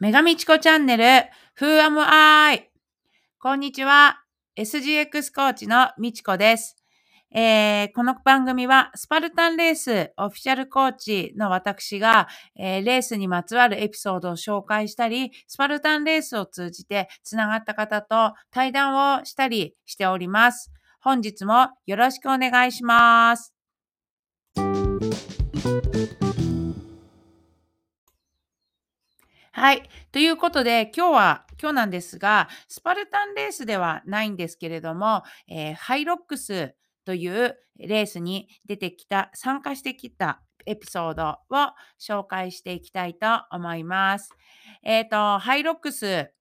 メガミチコチャンネル Who am I? こんにちは。SGX コーチのみちこです、えー、この番組はスパルタンレースオフィシャルコーチの私が、えー、レースにまつわるエピソードを紹介したり、スパルタンレースを通じてつながった方と対談をしたりしております。本日もよろしくお願いします。はい。ということで、今日は、今日なんですが、スパルタンレースではないんですけれども、えー、ハイロックスというレースに出てきた、参加してきたエピソードを紹介していきたいと思います。えっ、ー、と、ハイロックス、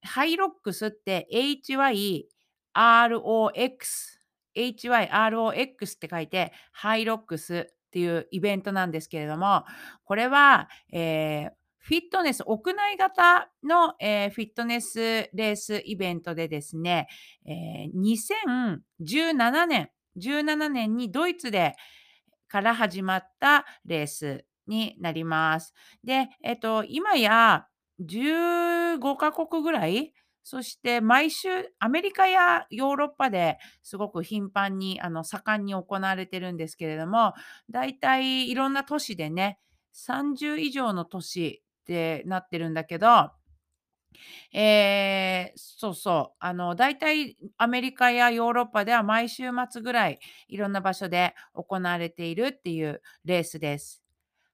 ハイロックスって HYROX、HYROX って書いて、ハイロックスっていうイベントなんですけれども、これは、えーフィットネス、屋内型の、えー、フィットネスレースイベントでですね、えー、2017年、17年にドイツでから始まったレースになります。で、えっ、ー、と、今や15カ国ぐらいそして毎週アメリカやヨーロッパですごく頻繁にあの盛んに行われてるんですけれども、大体いろんな都市でね、30以上の都市ってなってるんだけど、えー、そうそう、あの、大体アメリカやヨーロッパでは毎週末ぐらいいろんな場所で行われているっていうレースです。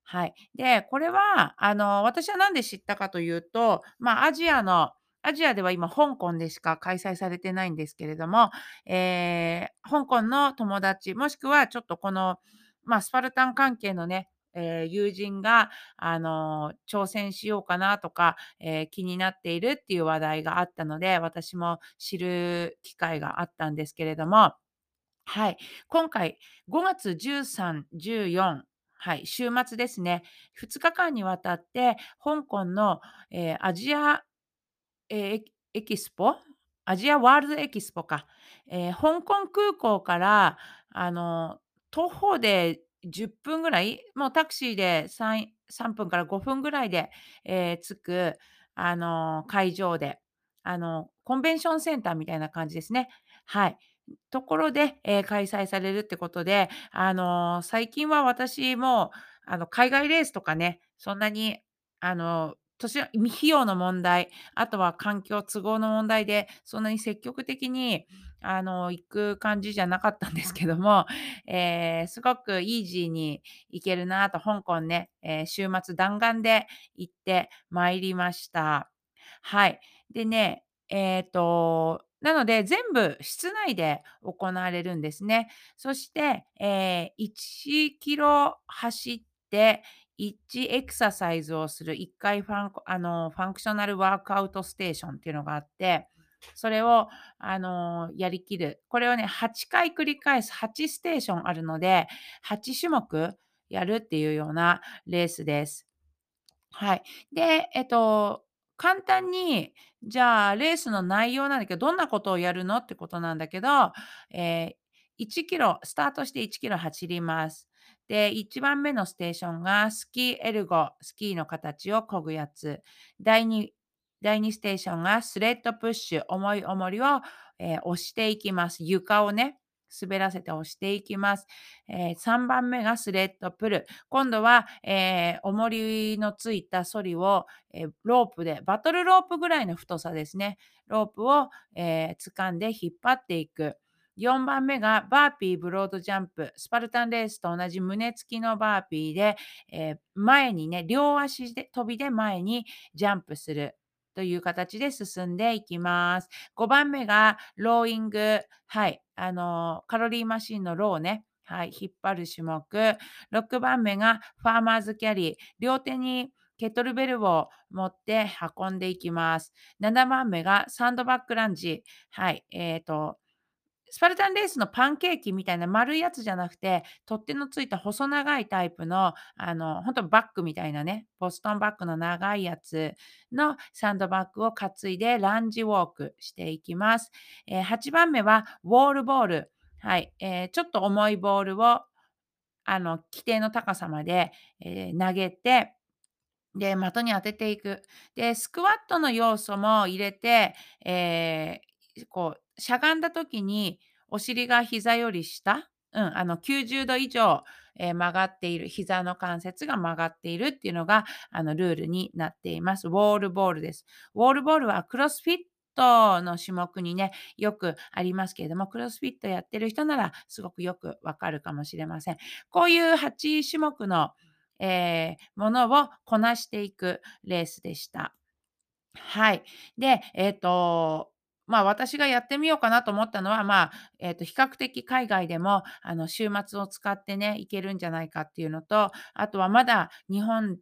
はい。で、これは、あの、私は何で知ったかというと、まあ、アジアの、アジアでは今、香港でしか開催されてないんですけれども、えー、香港の友達、もしくはちょっとこの、まあ、スパルタン関係のね、えー、友人が、あの挑戦しようかなとか、えー、気になっているっていう話題があったので、私も知る機会があったんですけれども、はい、今回5月13、14、はい、週末ですね、2日間にわたって、香港の、えー、アジア、えー、エキスポアジアワールドエキスポか、えー、香港空港からあの徒歩で10分ぐらい、もうタクシーで 3, 3分から5分ぐらいで、えー、着く、あのー、会場で、あのー、コンベンションセンターみたいな感じですね。はい。ところで、えー、開催されるってことで、あの最近は私もあの海外レースとかね、そんなにあの年費用の問題、あとは環境都合の問題で、そんなに積極的にあの行く感じじゃなかったんですけども、えー、すごくイージーに行けるなと、香港ね、えー、週末弾丸で行ってまいりました。はい。でね、えっ、ー、と、なので、全部室内で行われるんですね。そして、えー、1キロ走って、1エクササイズをする1回ファンあの functional workout station っていうのがあって、それを、あのやりきる。これをね、8回繰り返す、8ステーションあるので、8種目やるっていうようなレースです。はい。で、えっと、簡単に、じゃあ、レースの内容なんだけど、どんなことをやるのってことなんだけど、えー、1キロ、スタートして1キロ走ります。で、1番目のステーションがスキーエルゴ、スキーの形を漕ぐやつ。第2、第2ステーションがスレッドプッシュ、重い重りを、えー、押していきます。床をね、滑らせて押していきます。えー、3番目がスレッドプル。今度は、えー、重りのついたソリを、えー、ロープで、バトルロープぐらいの太さですね。ロープを、えー、掴んで引っ張っていく。4番目が burpee broad jump。スパルタンレースと同じ胸付きのバーピーで、えー、前にね、両足で飛びで前にジャンプする。という形で進んでいきます。5番目がローイング。はい。あの、カロリーマシンのローね。はい。引っ張る種目。6番目が farmers carry。両手にケトルベルを持って運んでいきます。7番目がサンドバッグランジ。はい。えっ、ー、と、スパルタンレースのパンケーキみたいな丸いやつじゃなくて、取っ手のついた細長いタイプの、あの、本当バッグみたいなね、ボストンバッグの長いやつのサンドバッグを担いでランジウォークしていきます。えー、8番目はウォールボール。はい、えー、ちょっと重いボールを、あの、規定の高さまで、えー、投げて、で、的に当てていく。で、スクワットの要素も入れて、ええ、こう、しゃがんだ時にお尻が膝より下、うん、あの90度以上、え、曲がっている、膝の関節が曲がっているっていうのが、あの、ルールになっています。ウォールボールです。ウォールボールはクロスフィットの種目にね、よくありますけれども、クロスフィットやってる人ならすごくよくわかるかもしれません。こういう8種目のえーものをこなしていくレースでした。はい。で、えっと、まあ、私がやってみようかなと思ったのは、まあ、えっと、比較的海外でも、あの、週末を使ってね、行けるんじゃないかっていうのと、あとはまだ日本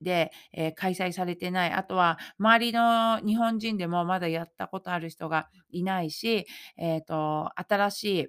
で、えー開催されてない、あとは周りの日本人でもまだやったことある人がいないし、えっと、新しい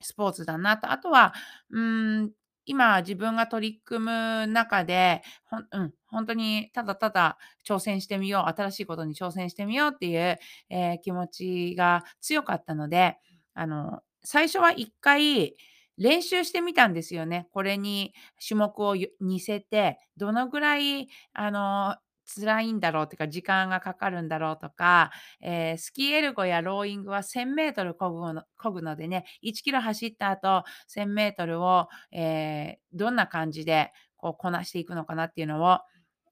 スポーツだなと。あとは、うん、今自分が取り組む中で、ほんうん、本当にただただ挑戦してみよう、新しいことに挑戦してみようっていう、えー、気持ちが強かったので、あの、最初は一回練習してみたんですよね。これに種目を似せて、どのぐらいあの、辛いんだろうっていうか、時間がかかるんだろうとか、えースキーエルゴやローイングは1000メートル漕ぐのぐのでね、1キロ走った後、1000メートルを、えーどんな感じでこうこなしていくのかなっていうのを、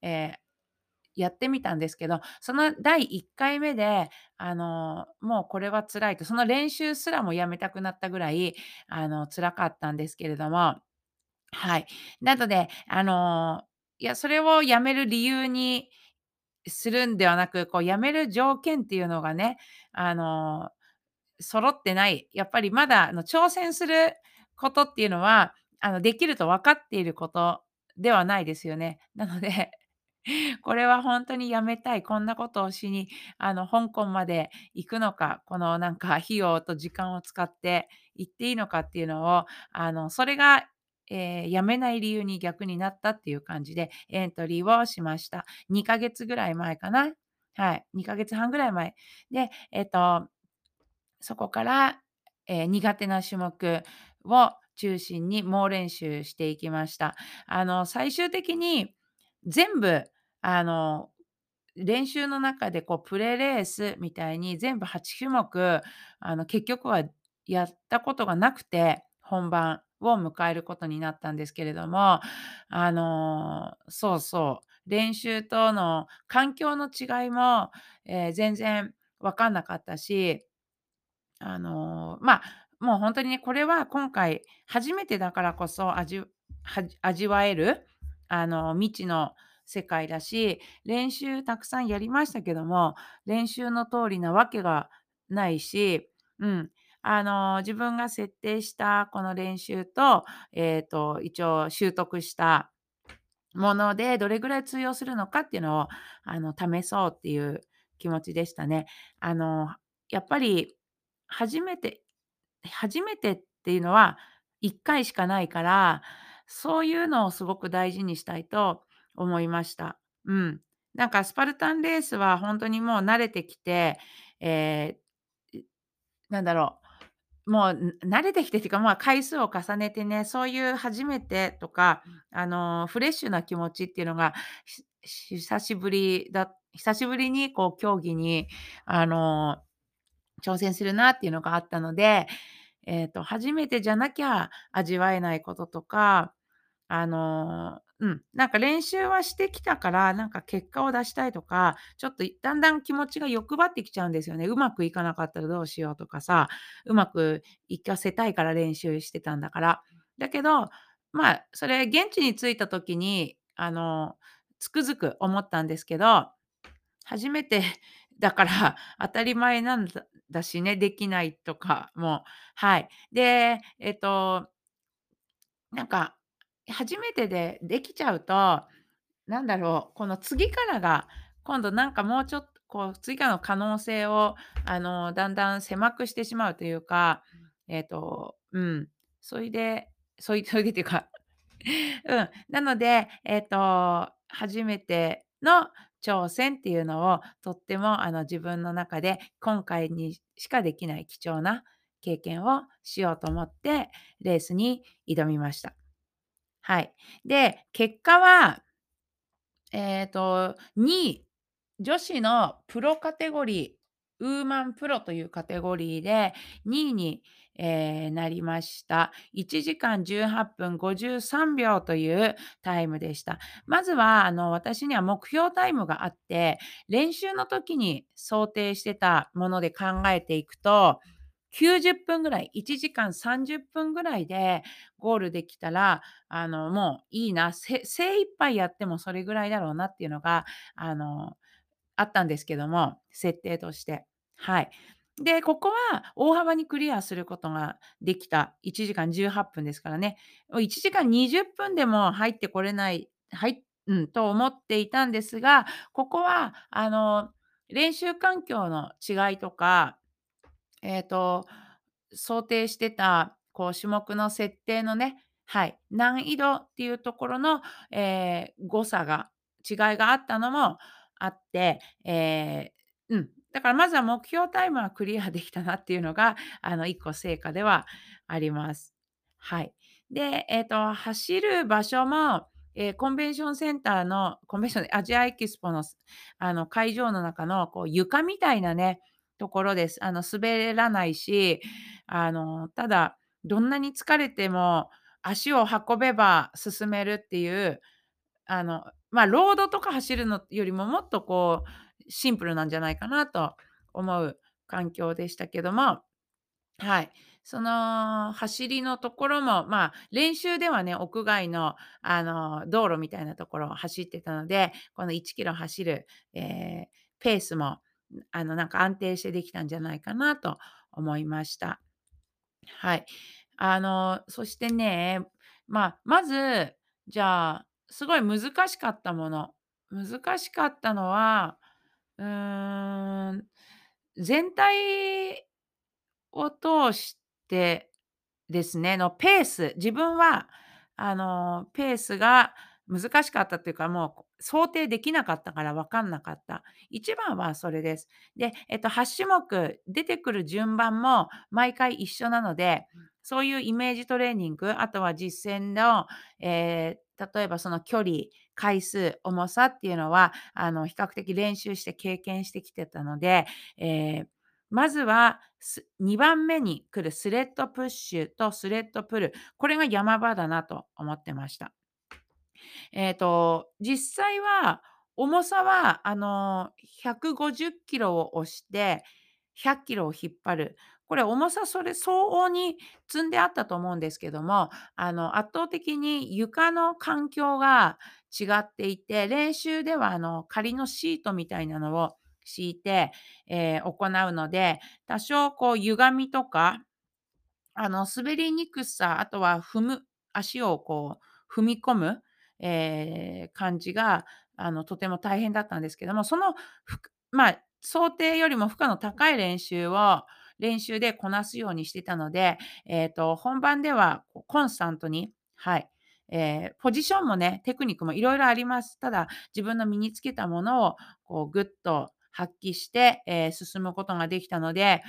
えーやってみたんですけど、その第1回目で、あの、もうこれは辛いと、その練習すらもやめたくなったぐらい、あの、辛かったんですけれどもはい。なので、あの、いや、それをやめる理由にするんではなく、こうやめる条件っていうのがね、あの、揃ってない。やっぱりまだ、あの、挑戦することっていうのは、あの、できると分かっていることではないですよね。なので これは本当にやめたい、こんなことをしに、あの、香港まで行くのか、このなんか費用と時間を使って行っていいのかっていうのを、あの、それが、えーやめない理由に逆になったっていう感じでエントリーをしました。2ヶ月ぐらい前かな。はい、2ヶ月半ぐらい前。で、えっと、そこから、えー苦手な種目を中心に猛練習していきました。あの、最終的に全部あの、練習の中でこうプレレースみたいに全部8種目、あの、結局はやったことがなくて、本番を迎えることになったんですけれども、あの、そうそう、練習との環境の違いも、えー全然分かんなかったしあの、まあ、もう本当にね、これは今回初めてだからこそ、味味わえる、あの、未知の世界だし、練習たくさんやりましたけども、練習の通りなわけがないし、うん、あの、自分が設定したこの練習と、えっと、一応習得したもので、どれぐらい通用するのかっていうのを、あの、試そうっていう気持ちでしたね。あの、やっぱり初めて初めてっていうのは1回しかないから、そういうのをすごく大事にしたいと思いました。うん。なんかスパルタンレースは本当にもう慣れてきて、えーなんだろう、もう、ん慣れてきてっていうか、まあ、回数を重ねてね、そういう初めてとか、あの、フレッシュな気持ちっていうのが、ひ久しぶりだ久しぶりにこう競技に、あの挑戦するなっていうのがあったので、えっと、初めてじゃなきゃ味わえないこととか、あの、うん、なんか練習はしてきたから、なんか結果を出したいとか、ちょっとだんだん気持ちが欲張ってきちゃうんですよね。うまくいかなかったらどうしようとかさ、うまくいかせたいから練習してたんだから。だけど、まあ、それ現地に着いた時に、あの、つくづく思ったんですけど初めて だから 当たり前なんだだしね、できないとかも、はい。で、えっと、なんか、初めてでできちゃうと、なんだろう、この次からが、今度なんかもうちょっと、こう、次からの可能性を、あの、だんだん狭くしてしまうというか、えっと、うん、そいで、そいでっていうかうん。なので、えっと、初めての挑戦っていうのをとってもあの自分の中で今回にしかできない貴重な経験をしようと思ってレースに挑みました。はい。で、結果はえっと、2位、女子のプロカテゴリー、ウーマンプロというカテゴリーで2位に、えーなりました。1時間18分53秒というタイムでした。まずは、あの、私には目標タイムがあって、練習の時に想定してたもので考えていくと、90分ぐらい、1時間30分ぐらいでゴールできたら、あの、もういいな、精一杯やってもそれぐらいだろうなっていうのが、あの、あったんですけども、設定として。はい。で、ここは大幅にクリアすることができた。1時間18分ですからね。1時間20分でも入ってこれない、はいうん、と思っていたんですが、ここは、あの、練習環境の違いとか、えっと、想定してた、こう、種目の設定のね、はい、難易度っていうところの、えー誤差が違いがあったのもあって、えーうん、だからまずは目標タイムはクリアできたなっていうのが、あの、1個成果ではあります。はい。で、えっと、走る場所も、えーコンベンションセンターのコンベンションアジアエキスポの、あの、会場の中の、こう、床みたいなね、ところです。あの、滑らないし、あの、ただ、どんなに疲れても足を運べば進めるっていう、あの、ま、ロードとか走るのよりももっとこうシンプルなんじゃないかなと思う環境でしたけども、はい。その走りのところも、まあ、練習ではね、屋外の、あの、道路みたいなところを走ってたので、この1キロ走る、えーペースも、あの、なんか安定してできたんじゃないかなと思いました。はい。あの、そしてね、まあ、まず、じゃあ、すごい難しかったもの。難しかったのは、うーん、全体を通してですね、のペース、自分はあの、ペースが難しかったっていうか、もう想定できなかったから分かんなかった。一番はそれです。で、えっと、8種目出てくる順番も毎回一緒なので、そういうイメージトレーニング、あとは実践の、えー例えばその距離、回数、重さっていうのは、あの、比較的練習して経験してきてたので、えーまずは、2番目に来るスレッドプッシュとスレッドプル、これが山場だなと思ってました。えっと、実際は、重さは、あの、150キロを押して、100キロを引っ張る。これ重さそれ相応に積んであったと思うんですけども、あの、圧倒的に床の環境が違っていて、練習では、あの、仮のシートみたいなのを敷いて、えー行うので、多少こう歪みとかあの、滑りにくさ、あとは踏む足をこう踏み込む、えー感じが、あの、とても大変だったんですけども、その、まあ、想定よりも負荷の高い練習を練習でこなすようにしてたので、えっと、本番ではコンスタントに、はい、えーポジションもね、テクニックもいろいろあります。ただ、自分の身につけたものをこうぐっと発揮して、えー進むことができたので、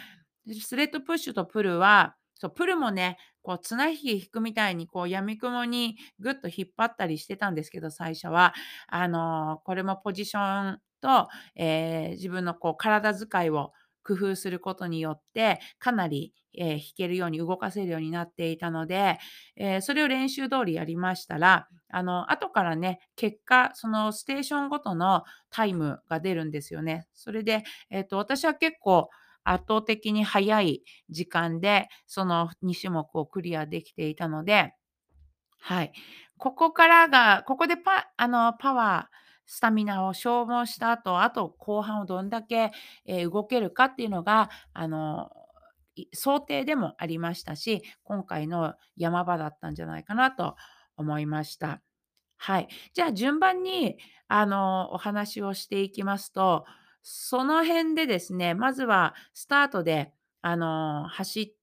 スレッドプッシュとプルはそう、プルもね、こう綱引き引くみたいにこう闇雲にぐっと引っ張ったりしてたんですけど、最初は。あの、これもポジションと、えー自分のこう体遣いを工夫することによって、かなり、えー弾けるように動かせるようになっていたので、えーそれを練習通りやりましたら、あの、後からね、結果、そのステーションごとのタイムが出るんですよね。それで、えっと、私は結構圧倒的に早い時間で、その2種目をクリアできていたので、はい。ここからが、ここでパあの、パワー、スタミナを消耗した後、あと後半をどんだけ、え、動けるかっていうのが、あの、想定でもありましたし、今回の山場だったんじゃないかなと思いました。はい。じゃあ順番に、あの、お話をしていきますと、その辺でですね、まずはスタートで、あの、走っ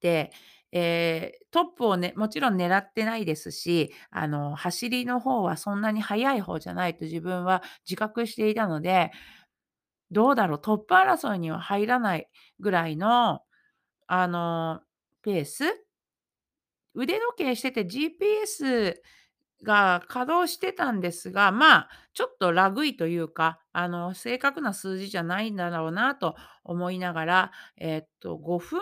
て、えートップをね、もちろん狙ってないですし、あの、走りの方はそんなに速い方じゃないと自分は自覚していたので、どうだろう、トップ争いには入らないぐらいの、あの、ペース？腕時計してて GPS が稼働してたんですが、まあ、ちょっとラグいというか、あの、正確な数字じゃないんだろうなと思いながら、えっと、5分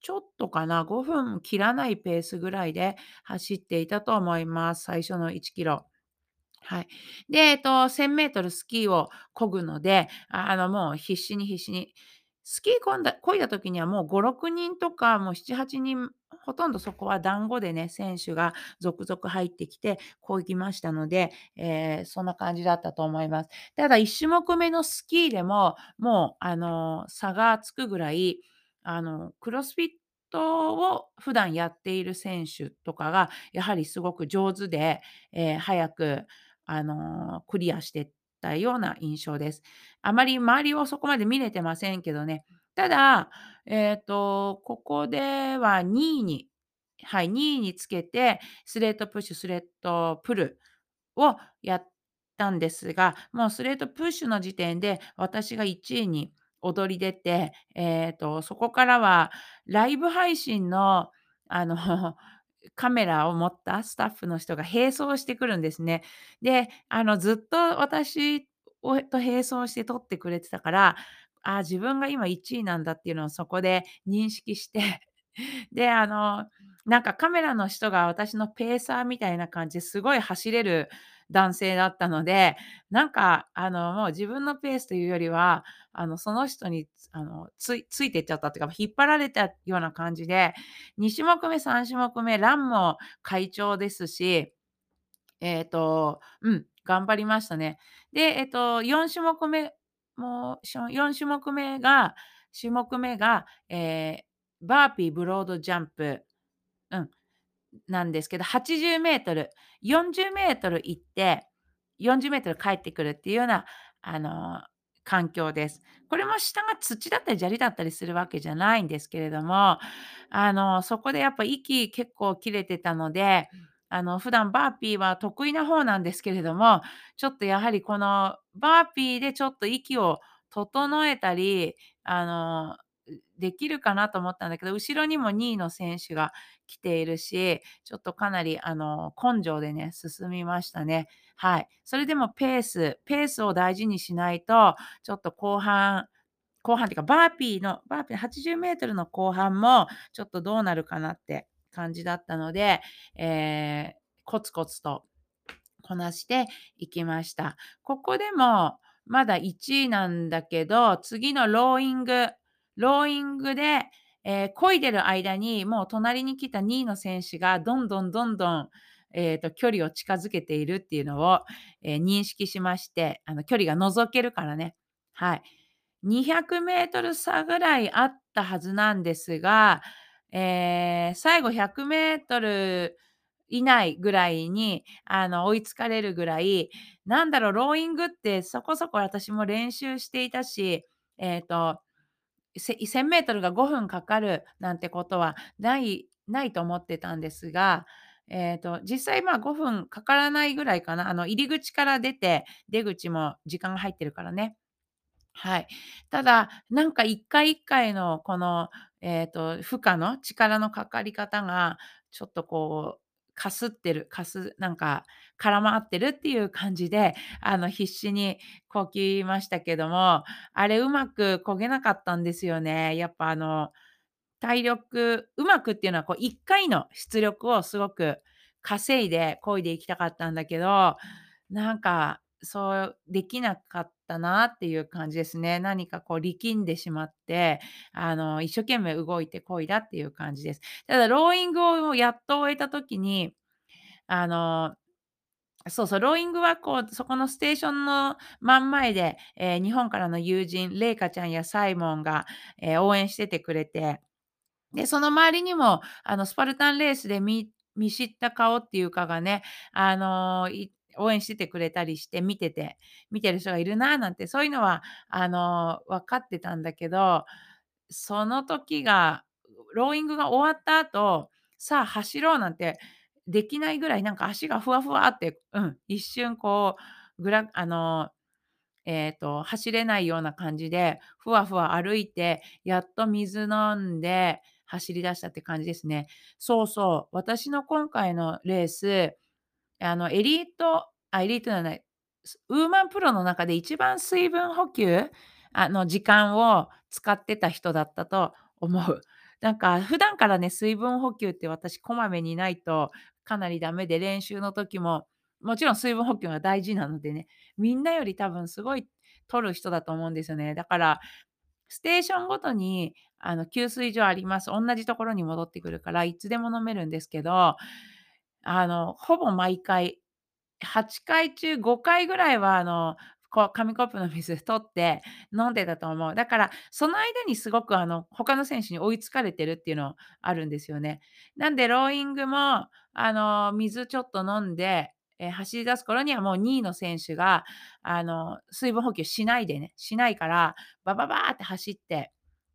ちょっとかな、5分切らないペースぐらいで走っていたと思います、最初の1キロ。はい。で、えっと、1000メートルスキーを漕ぐので、あの、もう必死に必死に。スキーこんだ漕いだ時にはもう5、6人とか、もう7、8人、ほとんどそこは団子でね、選手が続々入ってきて漕ぎましたので、えーそんな感じだったと思います。ただ1種目目のスキーでも、もう、あの、差がつくぐらい、あの、クロスフィットを普段やっている選手とかが、やはりすごく上手で、え早くあの、クリアしてったような印象です。あまり周りをそこまで見れてませんけどね。ただ、えっと、ここでは2位にはい、2位につけて、スレットプッシュ、スレットプルをやったんですが、もうスレットプッシュの時点で私が1位に躍り出て、えっと、そこからはライブ配信の、あの、カメラを持ったスタッフの人が並走してくるんですね。で、あの、ずっと私と並走して撮ってくれてたから、あ、自分が今1位なんだっていうのをそこで認識して で、あの、なんかカメラの人が私のペーサーみたいな感じですごい走れる男性だったので、なんかあの、もう自分のペースというよりは、あの、その人にあの、ついついてっちゃったっていうか、引っ張られたような感じで、2種目目、3種目目、ランも快調ですし、えっと、うん、頑張りましたね。で、えっと、4種目目もう、4種目目が種目目が、えーバーピーブロードジャンプ、なんですけど、80メートル、40メートル行って、40メートル帰ってくるっていうような、あの、環境です。これも下が土だったり砂利だったりするわけじゃないんですけれども、あの、そこでやっぱ息結構切れてたので、あの、普段バーピーは得意な方なんですけれども、ちょっとやはりこのバーピーでちょっと息を整えたり、あの、できるかなと思ったんだけど、後ろにも2位の選手が来ているし、ちょっとかなりあの、根性でね、進みましたね。はい。それでもペースペースを大事にしないと、ちょっと後半後半っていうか、バーピーのバーピー80メートルの後半も、ちょっとどうなるかなって感じだったので、えーコツコツとこなしていきました。ここでもまだ1位なんだけど、次のローイングローイングで、えー漕いでる間に、もう隣に来た2位の選手がどんどんどんどん、えーと、距離を近づけているっていうのを、えー認識しまして、あの、距離が覗けるからね。はい。200メートル差ぐらいあったはずなんですが、えー最後100メートル以内ぐらいに、あの、追いつかれるぐらい、なんだろう、ローイングってそこそこ私も練習していたし、えっと、1000メートルが5分かかるなんてことはないないと思ってたんですが、えっと、実際、まあ、5分かからないぐらいかな。あの、入り口から出て、出口も時間が入ってるからね。はい。ただ、なんか1回1回のこの、えっと、負荷の力のかかり方が、ちょっとこう、かすってる、かすなんか絡まってるっていう感じで、あの、必死にこぎましたけども、あれうまく漕げなかったんですよね。やっぱあの、体力うまくっていうのはこう1回の出力をすごく稼いで漕いでいきたかったんだけど、なんか、そうできなかったなっていう感じですね。何かこう力んでしまって、あの、一生懸命動いて漕いだっていう感じです。ただローイングをやっと終えた時に、あのそうそう、ローイングはこう、そこのステーションの真ん前で、えー日本からの友人、レイカちゃんやサイモンが、えー応援しててくれて、で、その周りにも、あの、スパルタンレースで見見知った顔っていうかがね、あの、い応援しててくれたりして見てて見てる人がいるななんて、そういうのは、あの、分かってたんだけど、その時がローイングが終わった後、さあ走ろうなんてできないぐらい、なんか足がふわふわって、うん、一瞬こう、ぐらあのえっと、走れないような感じで、ふわふわ歩いて、やっと水飲んで走り出したって感じですね。そうそう、私の今回のレース、あの、エリートあ、エリートじゃない、ウーマンプロの中で一番水分補給、あの、時間を使ってた人だったと思う。なんか普段からね、水分補給って私こまめにないとかなりダメで、練習の時も、もちろん水分補給が大事なのでね、みんなより多分すごい取る人だと思うんですよね。だから、ステーションごとに、あの、給水所あります。同じところに戻ってくるから、いつでも飲めるんですけど、あの、ほぼ毎回、8回中5回ぐらいは、あの、こう紙コップの水取って飲んでたと思う。だから、その間にすごく、あの、他の選手に追いつかれてるっていうのあるんですよね。なんでローイングも、あの、水ちょっと飲んで、え、走り出す頃にはもう2位の選手が、あの、水分補給しないでね、しないから、バババーって走って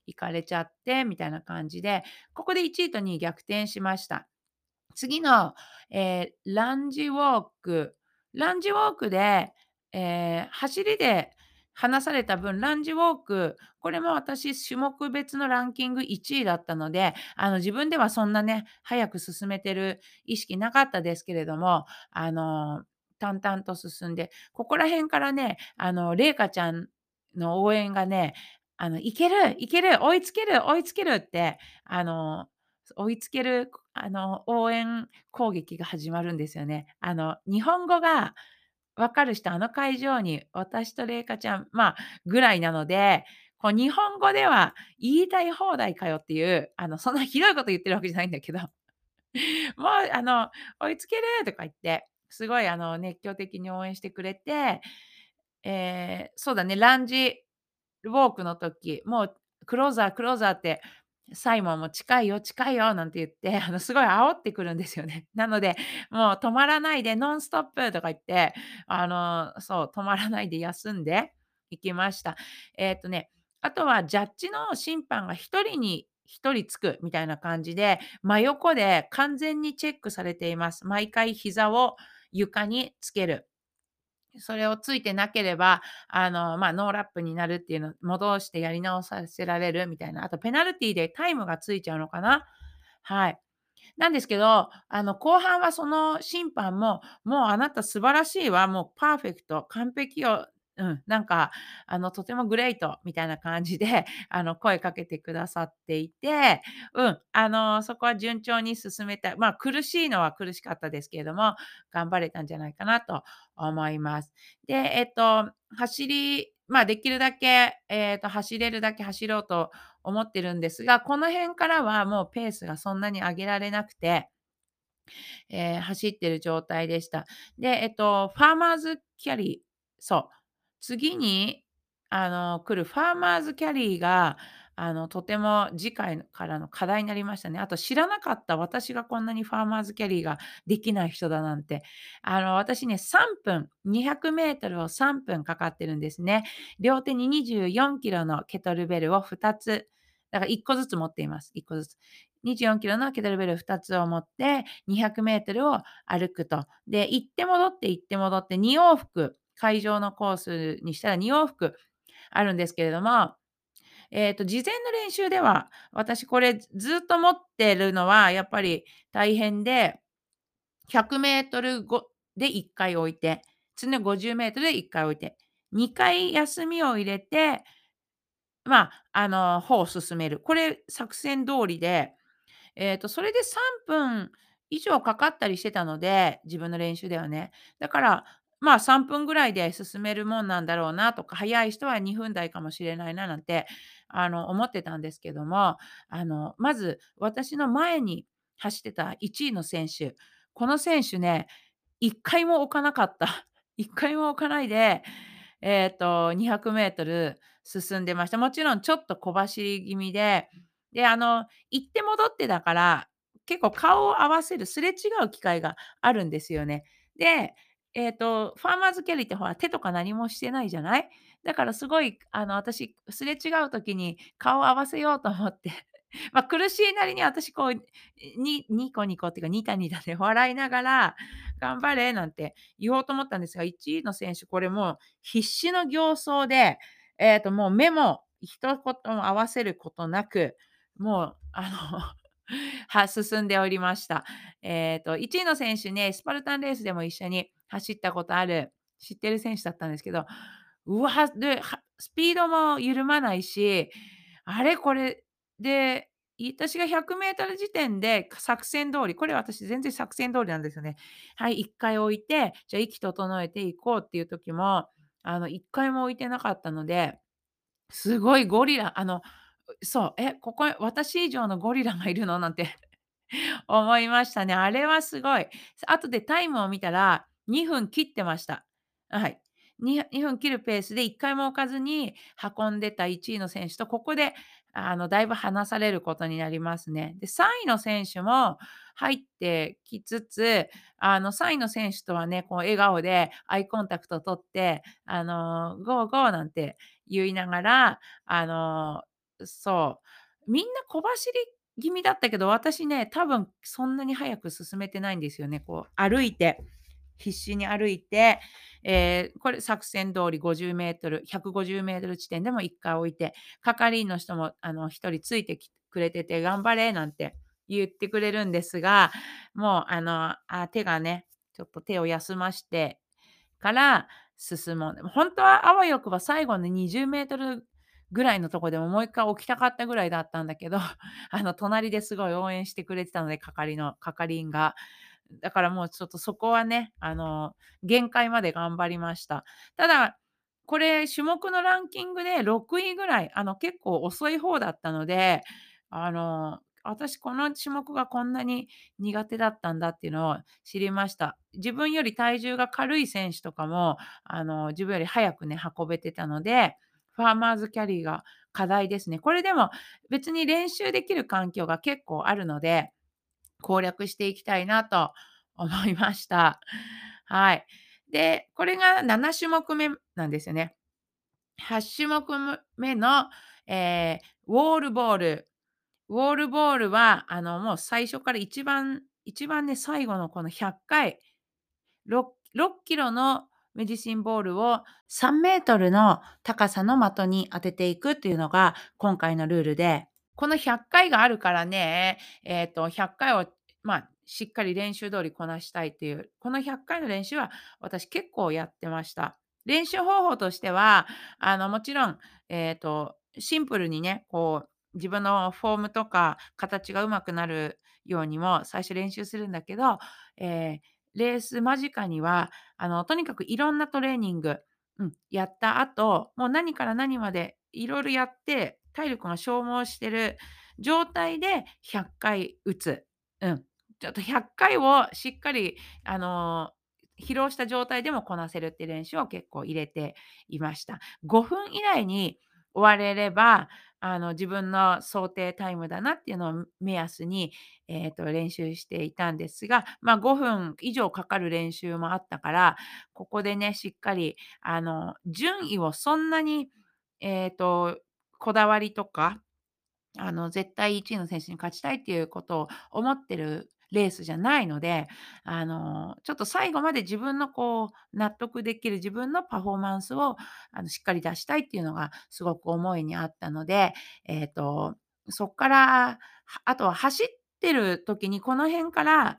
行かれちゃってみたいな感じで、ここで1位と2位逆転しました。次の、えーランジウォーク。ランジウォークで、えー走りで離された分、ランジウォーク、これも私、種目別のランキング1位だったので、あの、自分ではそんなね、早く進めてる意識なかったですけれども、あの、淡々と進んで、ここら辺からね、あの、麗華ちゃんの応援がね、あの、いける、いける、追いつける、追いつけるって、あの、追いつける、あの、応援攻撃が始まるんですよね。あの、日本語が分かる人、あの会場に私と麗華ちゃん、まあ、ぐらいなので、こう日本語では言いたい放題かよっていう、あの、そんなひどいこと言ってるわけじゃないんだけど、もう、あの、追いつけるとか言って、すごい、あの、熱狂的に応援してくれて、えーそうだね、ランジウォークの時、もうクローザー、クローザーって、サイモンも近いよ、近いよなんて言って、あの、すごい煽ってくるんですよね。なので、もう止まらないで、ノンストップとか言って、あの、そう、止まらないで休んで行きました。えっとね、あとはジャッジの審判が1人に1人つくみたいな感じで、真横で完全にチェックされています。毎回膝を床につける。それをついてなければ、あの、まあ、ノーラップになるっていうの、戻してやり直させられるみたいな。あとペナルティでタイムがついちゃうのかな。はい。なんですけど、あの、後半はその審判も、もうあなた素晴らしいわ、もうパーフェクト、完璧よ、うん、なんか、あの、とてもグレイトみたいな感じで、あの、声かけてくださっていて、うん、あの、そこは順調に進めたまあ、苦しいのは苦しかったですけれども、頑張れたんじゃないかなと思います。で、えっと、走りまあ、できるだけ、えっと、走れるだけ走ろうと思ってるんですが、この辺からはもうペースがそんなに上げられなくて、えー走ってる状態でした。で、えっと、ファーマーズキャリー、そう、次に、あの、来るファーマーズキャリーが、あの、とても次回からの課題になりましたね。あと知らなかった私がこんなにファーマーズキャリーができない人だなんて。あの、私ね、3分、200メートルを3分かかってるんですね。両手に24キロのケトルベルを2つ、だから1個ずつ持っています。1個ずつ。24キロのケトルベル2つを持って200メートルを歩くと。で、行って戻って行って戻って2往復、会場のコースにしたら2往復あるんですけれども、えっと、事前の練習では、私これずっと持ってるのはやっぱり大変で、100メートルで1回置いて、次の50メートルで1回置いて、2回休みを入れて、まあ、あの、歩を進める。これ作戦通りで、えっと、それで3分以上かかったりしてたので、自分の練習ではね。だから、まあ、3分ぐらいで進めるもんなんだろうなとか、早い人は2分台かもしれないななんて、あの、思ってたんですけども、あの、まず私の前に走ってた1位の選手、この選手ね、1回も置かなかった。1回も置かないで、えっと、200メートル進んでました。もちろんちょっと小走り気味で、で、あの、行って戻ってだから、結構顔を合わせる、すれ違う機会があるんですよね。で、えっと、ファーマーズキャリーってほら、手とか何もしてないじゃない？だからすごい、あの、私、すれ違う時に顔を合わせようと思って、ま、苦しいなりに私こう、にニコニコっていうか、ニタニタで 笑いながら、頑張れなんて言おうと思ったんですが、1位の選手、これもう必死の形相で、えっと、もう目も一言も合わせることなく、もう、あの は、進んでおりました。えっと、1位の選手ね、スパルタンレースでも一緒に走ったことある、知ってる選手だったんですけど、うわ、で、スピードも緩まないし、あれこれ、で、私が100メートル時点で作戦通り、これ私全然作戦通りなんですよね。はい、1回置いて、じゃあ息整えていこうっていう時も、あの、1回も置いてなかったので、すごいゴリラ、あの、そう、え、ここ私以上のゴリラがいるの？なんて 思いましたね。あれはすごい。後でタイムを見たら、2分切ってました。はい。に2分切るペースで1回も置かずに運んでた1位の選手と、ここであのだいぶ離されることになりますね。で、3位の選手も入ってきつつ、あの3位の選手とはね、こう笑顔でアイコンタクトを取って、あの、ゴーゴーなんて言いながら、あの、そう、みんな小走り気味だったけど、私ね、多分そんなに早く進めてないんですよね。こう歩いて、必死に歩いて、えーこれ作戦通り50メートル、150メートル地点でも1回置いて、係員の人もあの1人ついてきくれてて、頑張れなんて言ってくれるんですが、もうあの、あ、手がね、ちょっと手を休ましてから進もう。本当はあわよくば最後の20メートルぐらいのとこでももう一回起きたかったぐらいだったんだけど、あの隣ですごい応援してくれてたので、係の係員が。だからもうちょっとそこはね、あの、限界まで頑張りました。ただ、これ種目のランキングで6位ぐらい、あの結構遅い方だったので、あの、私この種目がこんなに苦手だったんだっていうのを知りました。自分より体重が軽い選手とかも、あの、自分より早くね、運べてたので、ファーマーズキャリーが課題ですね。これでも別に練習できる環境が結構あるので、攻略していきたいなと思いました。はい。で、これが7種目目なんですよね。8種目目の、えーウォールボール。ウォールボールは、あの、もう最初から一番一番ね、最後のこの100回、6, 6キロのメディシンボールを3メートルの高さの的に当てていくっていうのが今回のルールで、この100回があるからね、えっ、と、100回を、まあ、しっかり練習通りこなしたいっていう、この100回の練習は私結構やってました。練習方法としては、あの、もちろん、えっ、と、シンプルにね、こう、自分のフォームとか形がうまくなるようにも最初練習するんだけど、えーレース間近には、あの、とにかくいろんなトレーニング、うん、やった後、もう何から何までいろいろやって、体力が消耗してる状態で100回打つ。うん。ちょっと100回をしっかり、あの、疲労した状態でもこなせるって練習を結構入れていました。5分以内に終われれば、あの、自分の想定タイムだなっていうのを目安に、えっと、練習していたんですが、ま、5分以上かかる練習もあったから、ここでね、しっかり、あの、順位をそんなに、えっと、こだわりとか、あの、絶対1位の選手に勝ちたいっていうことを思ってるレースじゃないので、あの、ちょっと最後まで自分のこう、納得できる自分のパフォーマンスを、あの、しっかり出したいっていうのがすごく思いにあったので、えっと、そっから、あとは走ってる時にこの辺から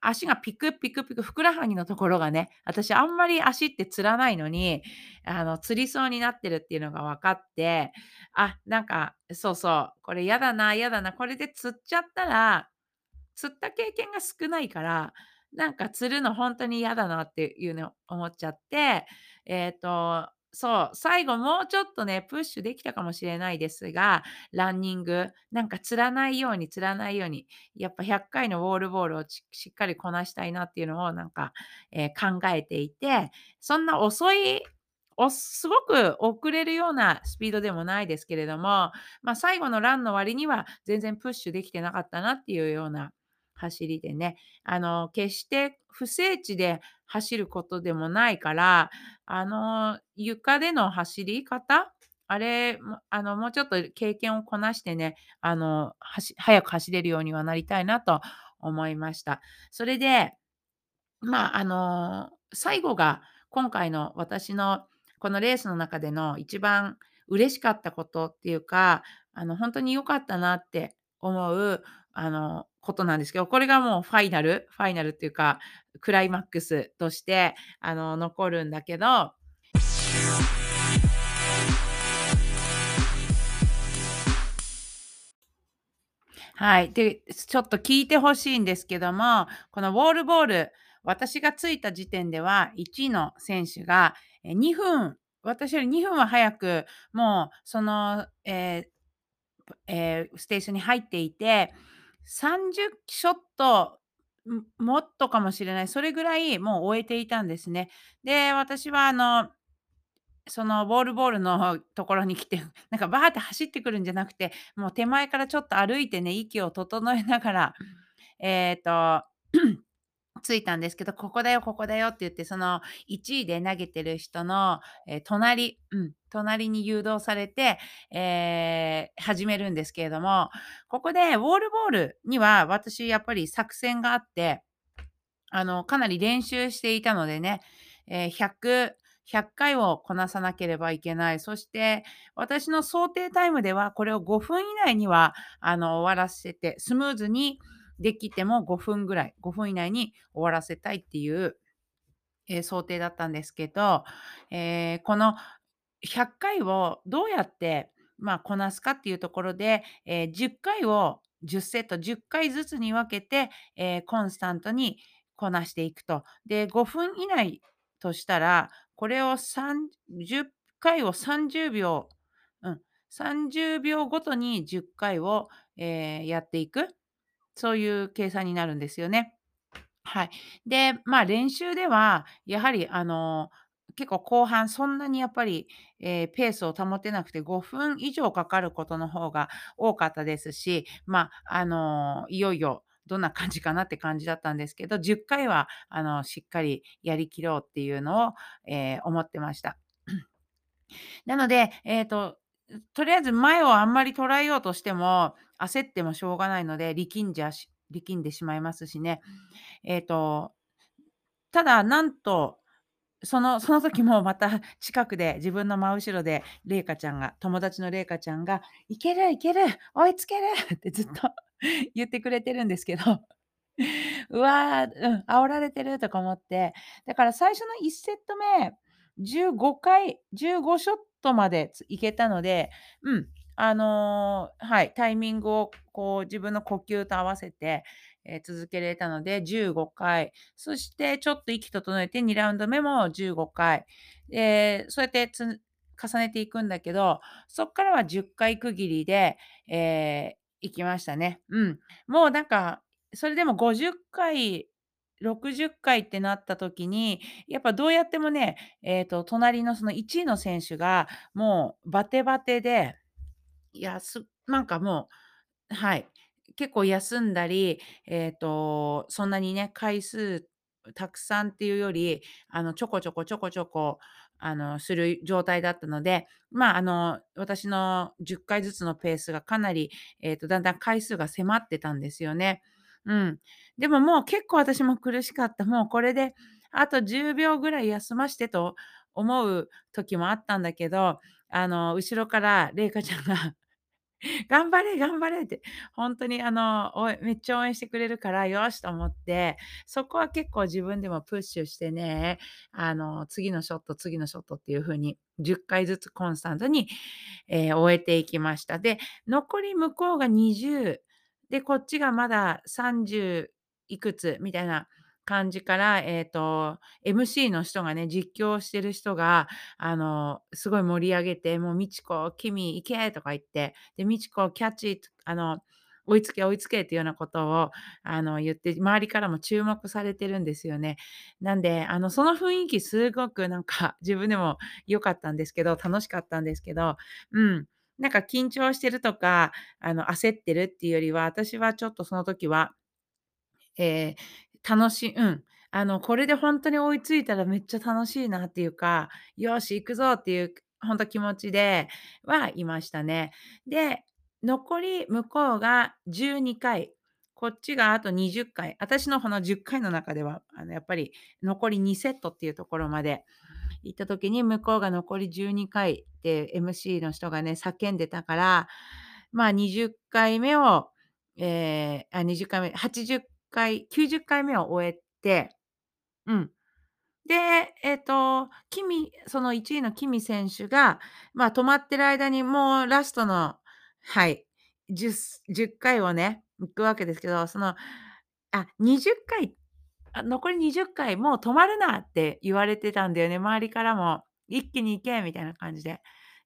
足がピクピクピク、ふくらはぎのところがね、私あんまり足ってつらないのに、あの、つりそうになってるっていうのが分かって、あ、なんか、そうそう、これやだな、やだな、これでつっちゃったら、釣った経験が少ないから、なんか釣るの本当に嫌だなっていうのを思っちゃって、えっと、そう、最後もうちょっとね、プッシュできたかもしれないですが、ランニング、なんか釣らないように釣らないように、やっぱ100回のウォールボールをしっかりこなしたいなっていうのをなんか、えー考えていて、そんな遅いおすごく遅れるようなスピードでもないですけれども、まあ、最後のランの割には全然プッシュできてなかったなっていうような走りでね、あの、決して不整地で走ることでもないから、あの、床での走り方、あれ、あの、もうちょっと経験をこなしてね、あの、はし速く走れるようにはなりたいなと思いました。それで、まあ、あの、最後が今回の私のこのレースの中での一番嬉しかったことっていうか、あの、本当に良かったなって思う、あの、ことなんですけど、これがもうファイナルファイナルっていうか、クライマックスとして、あの、残るんだけどはい。で、ちょっと聞いて欲しいんですけども、このウォールボール、私が着いた時点では、1位の選手が、2分、私より2分は早く、もうその、ええーステーションに入っていて、30ショット、ん、もっとかもしれない。それぐらいもう終えていたんですね。で、私はあのそのボールボールのところに来て、なんかバーって走ってくるんじゃなくて、もう手前からちょっと歩いてね、息を整えながら、えっと、着いたんですけど、ここだよ、ここだよって言って、その1位で投げてる人の、え、隣うん、隣に誘導されて、えー始めるんですけれども、ここでウォールボールには私やっぱり作戦があってあの、かなり練習していたのでね、えー100、100回をこなさなければいけない。そして、私の想定タイムでは、これを5分以内には、あの、終わらせて、スムーズにできても5分ぐらい、5分以内に終わらせたいっていう、えー想定だったんですけど、えーこの100回をどうやって、まあ、こなすかっていうところで、えー10回を10セット、10回ずつに分けて、えコンスタントにこなしていくと。で、5分以内としたら、これを30回を30秒、うん、30秒ごとに10回を、えーやっていく。そういう計算になるんですよね。はい。で、まあ、練習では、やはり、あの、結構後半そんなにやっぱり、えーペースを保てなくて5分以上かかることの方が多かったですし、まあ、あの、いよいよどんな感じかなって感じだったんですけど、10回は、あの、しっかりやりきろうっていうのを、え思ってました。なので、えっと、とりあえず前をあんまり捉えようとしても、焦ってもしょうがないので、力んじゃし力んでしまいますしね。えっと、ただ、なんと、そのその時もまた 近くで自分の真後ろでレイカちゃんが友達のレイカちゃんが「いけるいける、追いつける」って ずっと言ってくれてるんですけど、うわ、うん、煽られてるとか思って、だから最初の1セット目、15回、15ショットまでついけたので、うん、あの、はい、タイミングをこう自分の呼吸と合わせて、え、続けられたので15回、そしてちょっと息整えて2ラウンド目も15回、え、そうやって重ねていくんだけど、そっからは10回区切りで、えー行きましたね。うん。もうなんかそれでも50回、60回ってなった時に、やっぱどうやってもね、えっと、隣のその1位の選手が、もうバテバテで、いや、すなんかもうはい、結構休んだり、えっと、そんなにね、回数たくさんっていうより、あの、ちょこちょこちょこちょこ、あの、する状態だったので、まあ、あの、私の10回ずつのペースがかなり、えっと、だんだん回数が迫ってたんですよね。うん。でももう結構私も苦しかった。もうこれであと10秒ぐらい休ましてと思う時もあったんだけど、あの、後ろからレイカちゃんが 頑張れ、頑張れって、本当にあの、めっちゃ応援してくれるから、よしと思って、そこは結構自分でもプッシュしてね、あの、次のショット、次のショットっていう風に10回ずつコンスタントに、えー終えていきました。で、残り向こうが20、で、こっちがまだ30いくつみたいな感じから、えっと、MC の人がね、実況してる人が、あの、すごい盛り上げて、もう「みちこ、君行け」とか言って、で、「みちこキャッチ」あの、追いつけ追いつけっていうようなことを、あの、言って、周りからも注目されてるんですよね。なんで、あの、その雰囲気すごくなんか 自分でも良かったんですけど、楽しかったんですけど、うん、なんか緊張してるとか、あの、焦ってるっていうよりは、私はちょっとその時はえー楽しうん。あの、これで本当に追いついたらめっちゃ楽しいなっていうか、よし、行くぞっていう、本当気持ちではいましたね。で、残り向こうが12回、こっちがあと20回。私のこの10回の中では、あの、やっぱり残り2セットっていうところまで行った時に、向こうが残り12回って MC の人がね、叫んでたから、まあ、20回目をええ、あ、20回目、80回、90回目を終えてうん。で、えっと、キミその1位のキミ選手が、ま、止まってる間にもうラストのはい、じゅっす10回をね、行くわけですけど、その、あ、20回、あ、残り20回もう止まるなって言われてたんだよね、周りからも。一気に行けみたいな感じで。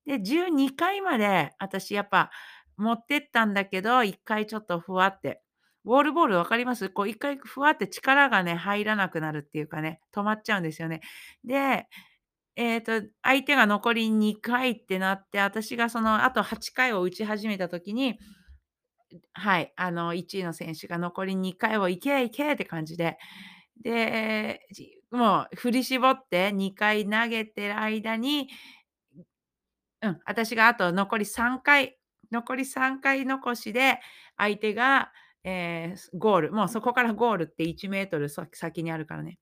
で、12回まで私やっぱ持ってったんだけど、1回ちょっとふわって。ウォールボール分かります？こう1回ふわって力がね、入らなくなるっていうかね、止まっちゃうんですよね。で、えっと、相手が残り2回ってなって、私がそのあと8回を打ち始めた時にはい、あの1位の選手が残り2回を行け行けって感じで、で、もう振り絞って2回投げてる間にうん、私があと残り3回、残り3回残しで、相手が、ええ、ゴール、もうそこからゴールって 1m さ先にあるからね。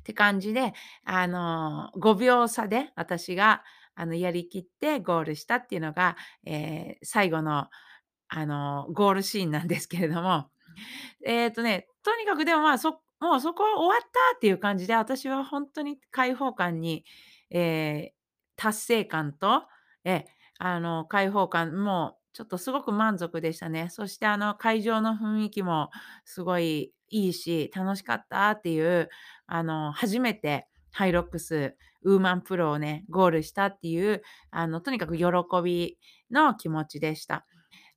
って感じで、あの、5秒差で私が、あの、やり切ってゴールしたっていうのが、ええ、最後の、あの、ゴールシーンなんですけれども。えっとね、とにかくでも、まあ、そもうそこ終わったっていう感じで、私はほんとに解放感に、ええ、達成感と、ええ、あの、解放感、もちょっとすごく満足でしたね。そしてあの、会場の雰囲気もすごいいいし、楽しかったっていう、あの、初めてハイロックスウーマンプロをね、ゴールしたっていう、あの、とにかく喜びの気持ちでした。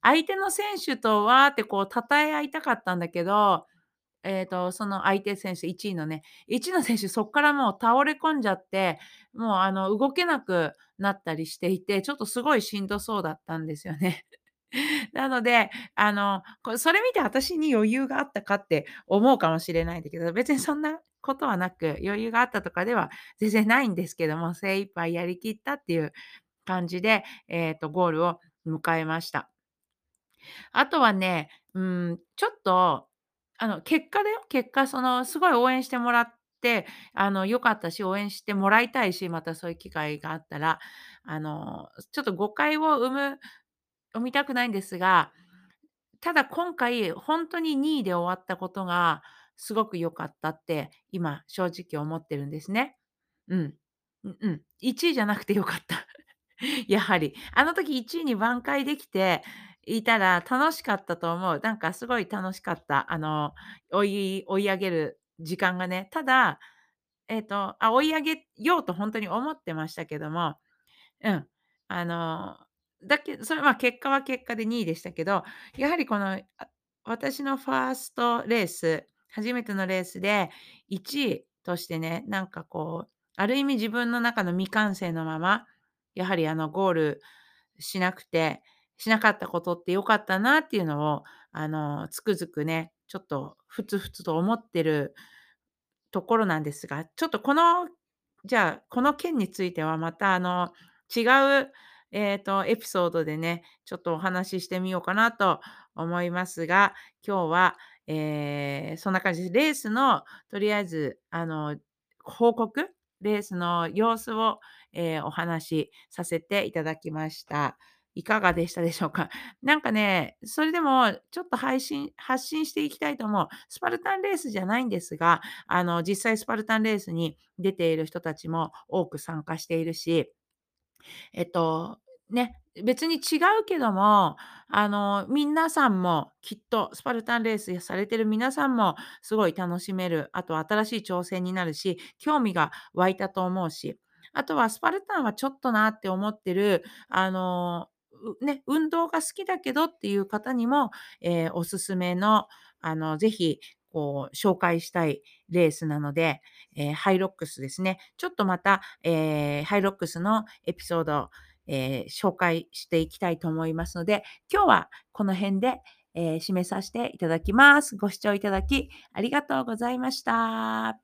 相手の選手とわってこう称え合いたかったんだけど、えっと、その相手選手、1位のね、1位の選手そっからもう倒れ込んじゃって、もうあの、動けなくなったりしていて、ちょっとすごいしんどそうだったんですよね。なので、あの、それ見て私に余裕があったかって思うかもしれないんだけど、別にそんなことはなく、余裕があったとかでは全然ないんですけども、精一杯やり切ったっていう感じで、えっと、ゴールを迎えました。あとはね、うん、ちょっと、あの、結果だよ、結果、その、すごい応援してもらって、あの、良かったし、応援してもらいたいし、またそういう機会があったら、あの、ちょっと誤解を生む生みたくないんですが、ただ今回ほんとに2位で終わったことがすごく良かったって、今正直思ってるんですね。うん。うん、1位じゃなくて良かった。やはり。あの時1位に挽回できていたら楽しかったと思う。なんかすごい楽しかった。あの、追い追い上げる時間がね。ただ、えっと、あ、追い上げようとほんとに思ってましたけども、うん、あの、だけそれは結果は結果で2位でしたけど、やはりこの、私のファーストレース、初めてのレースで1位としてね、なんかこう、ある意味自分の中の未完成のまま、やはりあの、ゴールしなくてしなかったことって良かったなっていうのを、あの、つくづくね、ちょっとふつふつと思ってるところなんですが、ちょっとこの、じゃあ、この件についてはまたあの、違う、えっと、エピソードでね、ちょっとお話ししてみようかなと思いますが、今日は、ええ、そんな感じで、レースのとりあえず、あの、報告、レースの様子を、ええ、お話しさせていただきました。いかがでしたでしょうか？なんかね、それでもちょっと配信発信していきたいと思う。スパルタンレースじゃないんですが、あの、実際スパルタンレースに出ている人たちも多く参加しているしえっと、ね、別に違うけども、あの、皆さんもきっとスパルタンレースされてる皆さんもすごい楽しめる、あと新しい挑戦になるし、興味が湧いたと思うし、あとはスパルタンはちょっとなって思ってる、あの、ね、運動が好きだけどっていう方にも、ええ、おすすめの、あの、ぜひ、こう、紹介したいレースなので、ええ、ハイロックスですね。ちょっとまた、ええ、ハイロックスのエピソード、ええ、紹介していきたいと思いますので、今日はこの辺で、え、締めさしていただきます。ご視聴いただきありがとうございました。